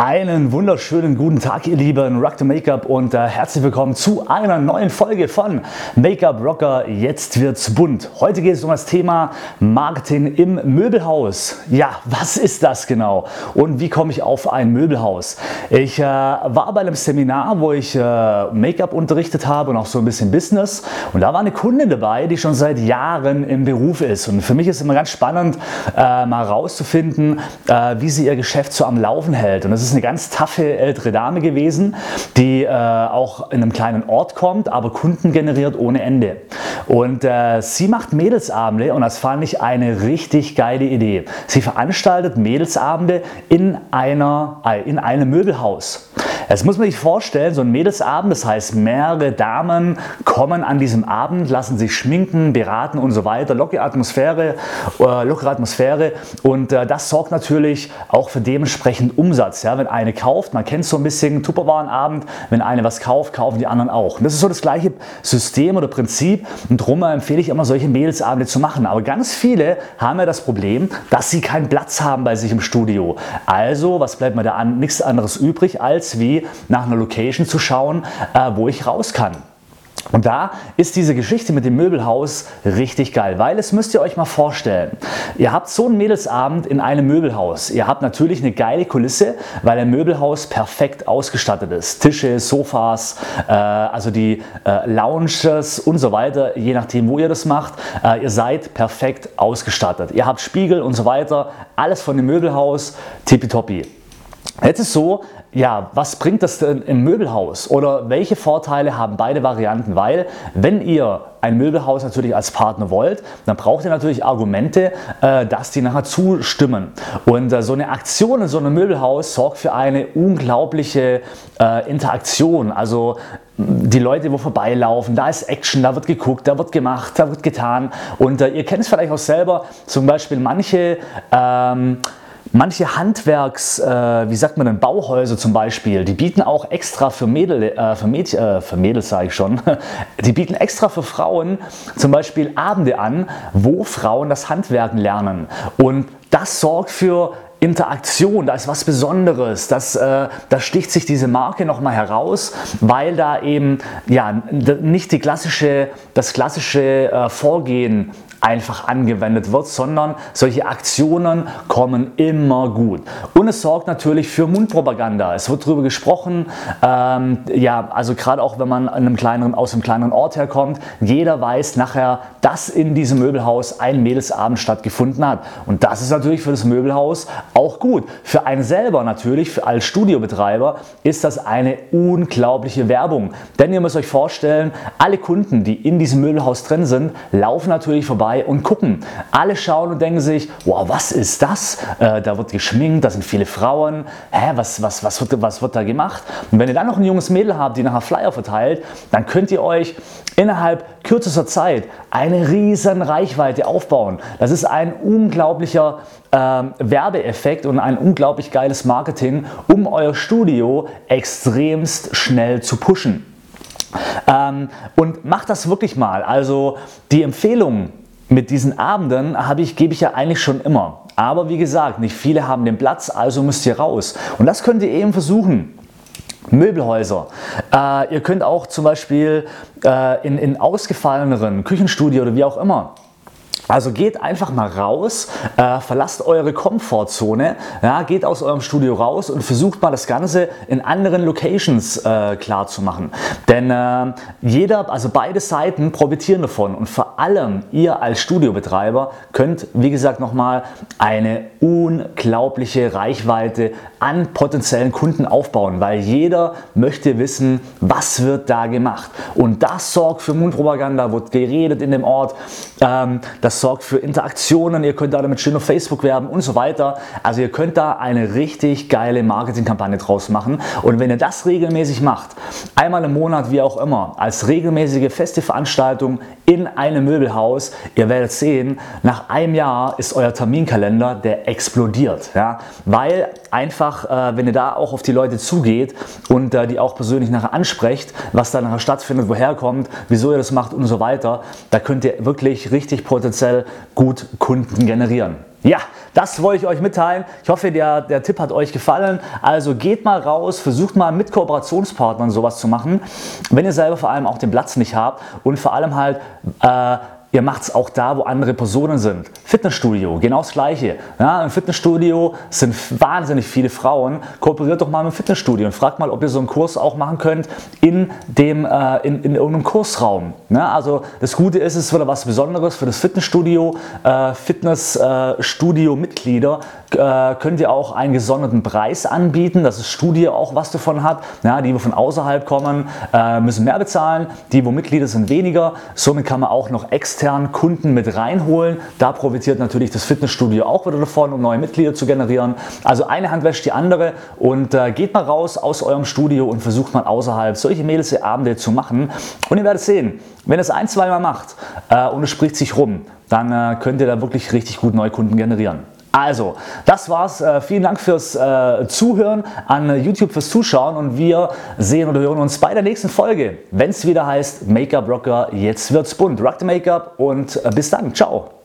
Einen wunderschönen guten Tag, ihr Lieben, Rock the Make-up und äh, herzlich willkommen zu einer neuen Folge von Make-up Rocker. Jetzt wird's bunt. Heute geht es um das Thema Marketing im Möbelhaus. Ja, was ist das genau und wie komme ich auf ein Möbelhaus? Ich äh, war bei einem Seminar, wo ich äh, Make-up unterrichtet habe und auch so ein bisschen Business und da war eine Kundin dabei, die schon seit Jahren im Beruf ist und für mich ist immer ganz spannend, äh, mal rauszufinden, äh, wie sie ihr Geschäft so am Laufen hält und das ist ist eine ganz taffe ältere Dame gewesen, die äh, auch in einem kleinen Ort kommt, aber Kunden generiert ohne Ende. Und äh, sie macht Mädelsabende und das fand ich eine richtig geile Idee. Sie veranstaltet Mädelsabende in, einer, äh, in einem Möbelhaus. Jetzt muss man sich vorstellen, so ein Mädelsabend, das heißt mehrere Damen kommen an diesem Abend, lassen sich schminken, beraten und so weiter, lockere Atmosphäre, äh, lockere Atmosphäre und äh, das sorgt natürlich auch für dementsprechend Umsatz. Ja? Wenn eine kauft, man kennt so ein bisschen Tupperwarenabend, wenn eine was kauft, kaufen die anderen auch. Und das ist so das gleiche System oder Prinzip und darum empfehle ich immer solche Mädelsabende zu machen. Aber ganz viele haben ja das Problem, dass sie keinen Platz haben bei sich im Studio. Also, was bleibt mir da an? Nichts anderes übrig, als wie nach einer Location zu schauen, äh, wo ich raus kann. Und da ist diese Geschichte mit dem Möbelhaus richtig geil, weil es müsst ihr euch mal vorstellen. Ihr habt so einen Mädelsabend in einem Möbelhaus. Ihr habt natürlich eine geile Kulisse, weil ein Möbelhaus perfekt ausgestattet ist. Tische, Sofas, äh, also die äh, Lounges und so weiter, je nachdem, wo ihr das macht. Äh, ihr seid perfekt ausgestattet. Ihr habt Spiegel und so weiter. Alles von dem Möbelhaus tippitoppi. Jetzt ist so, ja, was bringt das denn im Möbelhaus oder welche Vorteile haben beide Varianten? Weil wenn ihr ein Möbelhaus natürlich als Partner wollt, dann braucht ihr natürlich Argumente, äh, dass die nachher zustimmen. Und äh, so eine Aktion in so einem Möbelhaus sorgt für eine unglaubliche äh, Interaktion. Also die Leute, wo vorbeilaufen, da ist Action, da wird geguckt, da wird gemacht, da wird getan. Und ihr kennt es vielleicht auch selber, zum Beispiel manche ähm, Manche Handwerks, äh, wie sagt man denn, Bauhäuser zum Beispiel, die bieten auch extra für Mädel, äh, für, Mädchen, äh, für Mädels sage ich schon, die bieten extra für Frauen zum Beispiel Abende an, wo Frauen das Handwerken lernen. Und das sorgt für Interaktion, da ist was Besonderes, das, äh, da sticht sich diese Marke nochmal heraus, weil da eben ja, nicht die klassische, das klassische äh, Vorgehen einfach angewendet wird, sondern solche Aktionen kommen immer gut. Und es sorgt natürlich für Mundpropaganda. Es wird darüber gesprochen, ähm, ja, also gerade auch wenn man in einem kleineren, aus einem kleineren Ort herkommt, jeder weiß nachher, dass in diesem Möbelhaus ein Mädelsabend stattgefunden hat. Und das ist natürlich für das Möbelhaus auch gut. Für einen selber natürlich, für als Studiobetreiber, ist das eine unglaubliche Werbung. Denn ihr müsst euch vorstellen, alle Kunden, die in diesem Möbelhaus drin sind, laufen natürlich vorbei und gucken. Alle schauen und denken sich, wow, was ist das? Äh, da wird geschminkt, da sind viele Frauen. Hä, was, was, was, wird, was wird da gemacht? Und wenn ihr dann noch ein junges Mädel habt, die nachher Flyer verteilt, dann könnt ihr euch innerhalb kürzester Zeit eine riesen Reichweite aufbauen. Das ist ein unglaublicher äh, Werbeeffekt und ein unglaublich geiles Marketing, um euer Studio extremst schnell zu pushen. Ähm, und macht das wirklich mal. Also die Empfehlung, mit diesen Abenden habe ich, gebe ich ja eigentlich schon immer. Aber wie gesagt, nicht viele haben den Platz, also müsst ihr raus. Und das könnt ihr eben versuchen. Möbelhäuser. Äh, ihr könnt auch zum Beispiel äh, in, in ausgefalleneren Küchenstudio oder wie auch immer also geht einfach mal raus, äh, verlasst eure Komfortzone, ja, geht aus eurem Studio raus und versucht mal das Ganze in anderen Locations äh, klar zu machen. Denn äh, jeder, also beide Seiten profitieren davon und vor allem ihr als Studiobetreiber könnt, wie gesagt, nochmal eine unglaubliche Reichweite an potenziellen Kunden aufbauen, weil jeder möchte wissen, was wird da gemacht. Und das sorgt für Mundpropaganda, wird geredet in dem Ort. Ähm, das sorgt für Interaktionen, ihr könnt da damit schön auf Facebook werben und so weiter. Also ihr könnt da eine richtig geile Marketingkampagne draus machen und wenn ihr das regelmäßig macht, einmal im Monat, wie auch immer, als regelmäßige feste Veranstaltung in einem Möbelhaus, ihr werdet sehen, nach einem Jahr ist euer Terminkalender, der explodiert. Ja? Weil einfach, äh, wenn ihr da auch auf die Leute zugeht und äh, die auch persönlich nachher ansprecht, was da nachher stattfindet, woher kommt, wieso ihr das macht und so weiter, da könnt ihr wirklich richtig potenziell gut Kunden generieren. Ja, das wollte ich euch mitteilen. Ich hoffe, der, der Tipp hat euch gefallen. Also geht mal raus, versucht mal mit Kooperationspartnern sowas zu machen, wenn ihr selber vor allem auch den Platz nicht habt und vor allem halt äh, Ihr macht es auch da, wo andere Personen sind. Fitnessstudio, genau das Gleiche. Ja, Im Fitnessstudio sind wahnsinnig viele Frauen. Kooperiert doch mal mit dem Fitnessstudio und fragt mal, ob ihr so einen Kurs auch machen könnt in, dem, äh, in, in irgendeinem Kursraum. Ja, also das Gute ist, es wieder was Besonderes für das Fitnessstudio. Äh, Fitnessstudio-Mitglieder äh, könnt ihr auch einen gesonderten Preis anbieten, dass das Studio auch was davon hat. Ja, die, die von außerhalb kommen, äh, müssen mehr bezahlen. Die, wo Mitglieder sind, weniger. Somit kann man auch noch extra externen Kunden mit reinholen. Da profitiert natürlich das Fitnessstudio auch wieder davon, um neue Mitglieder zu generieren. Also eine Hand wäscht die andere und äh, geht mal raus aus eurem Studio und versucht mal außerhalb solche Mädelsabende zu machen. Und ihr werdet sehen, wenn es ein, zwei Mal macht äh, und es spricht sich rum, dann äh, könnt ihr da wirklich richtig gut neue Kunden generieren. Also, das war's. Äh, vielen Dank fürs äh, Zuhören, an YouTube fürs Zuschauen und wir sehen oder hören uns bei der nächsten Folge, wenn es wieder heißt Make-up Rocker, jetzt wird's bunt. Rock the Make-up und äh, bis dann. Ciao.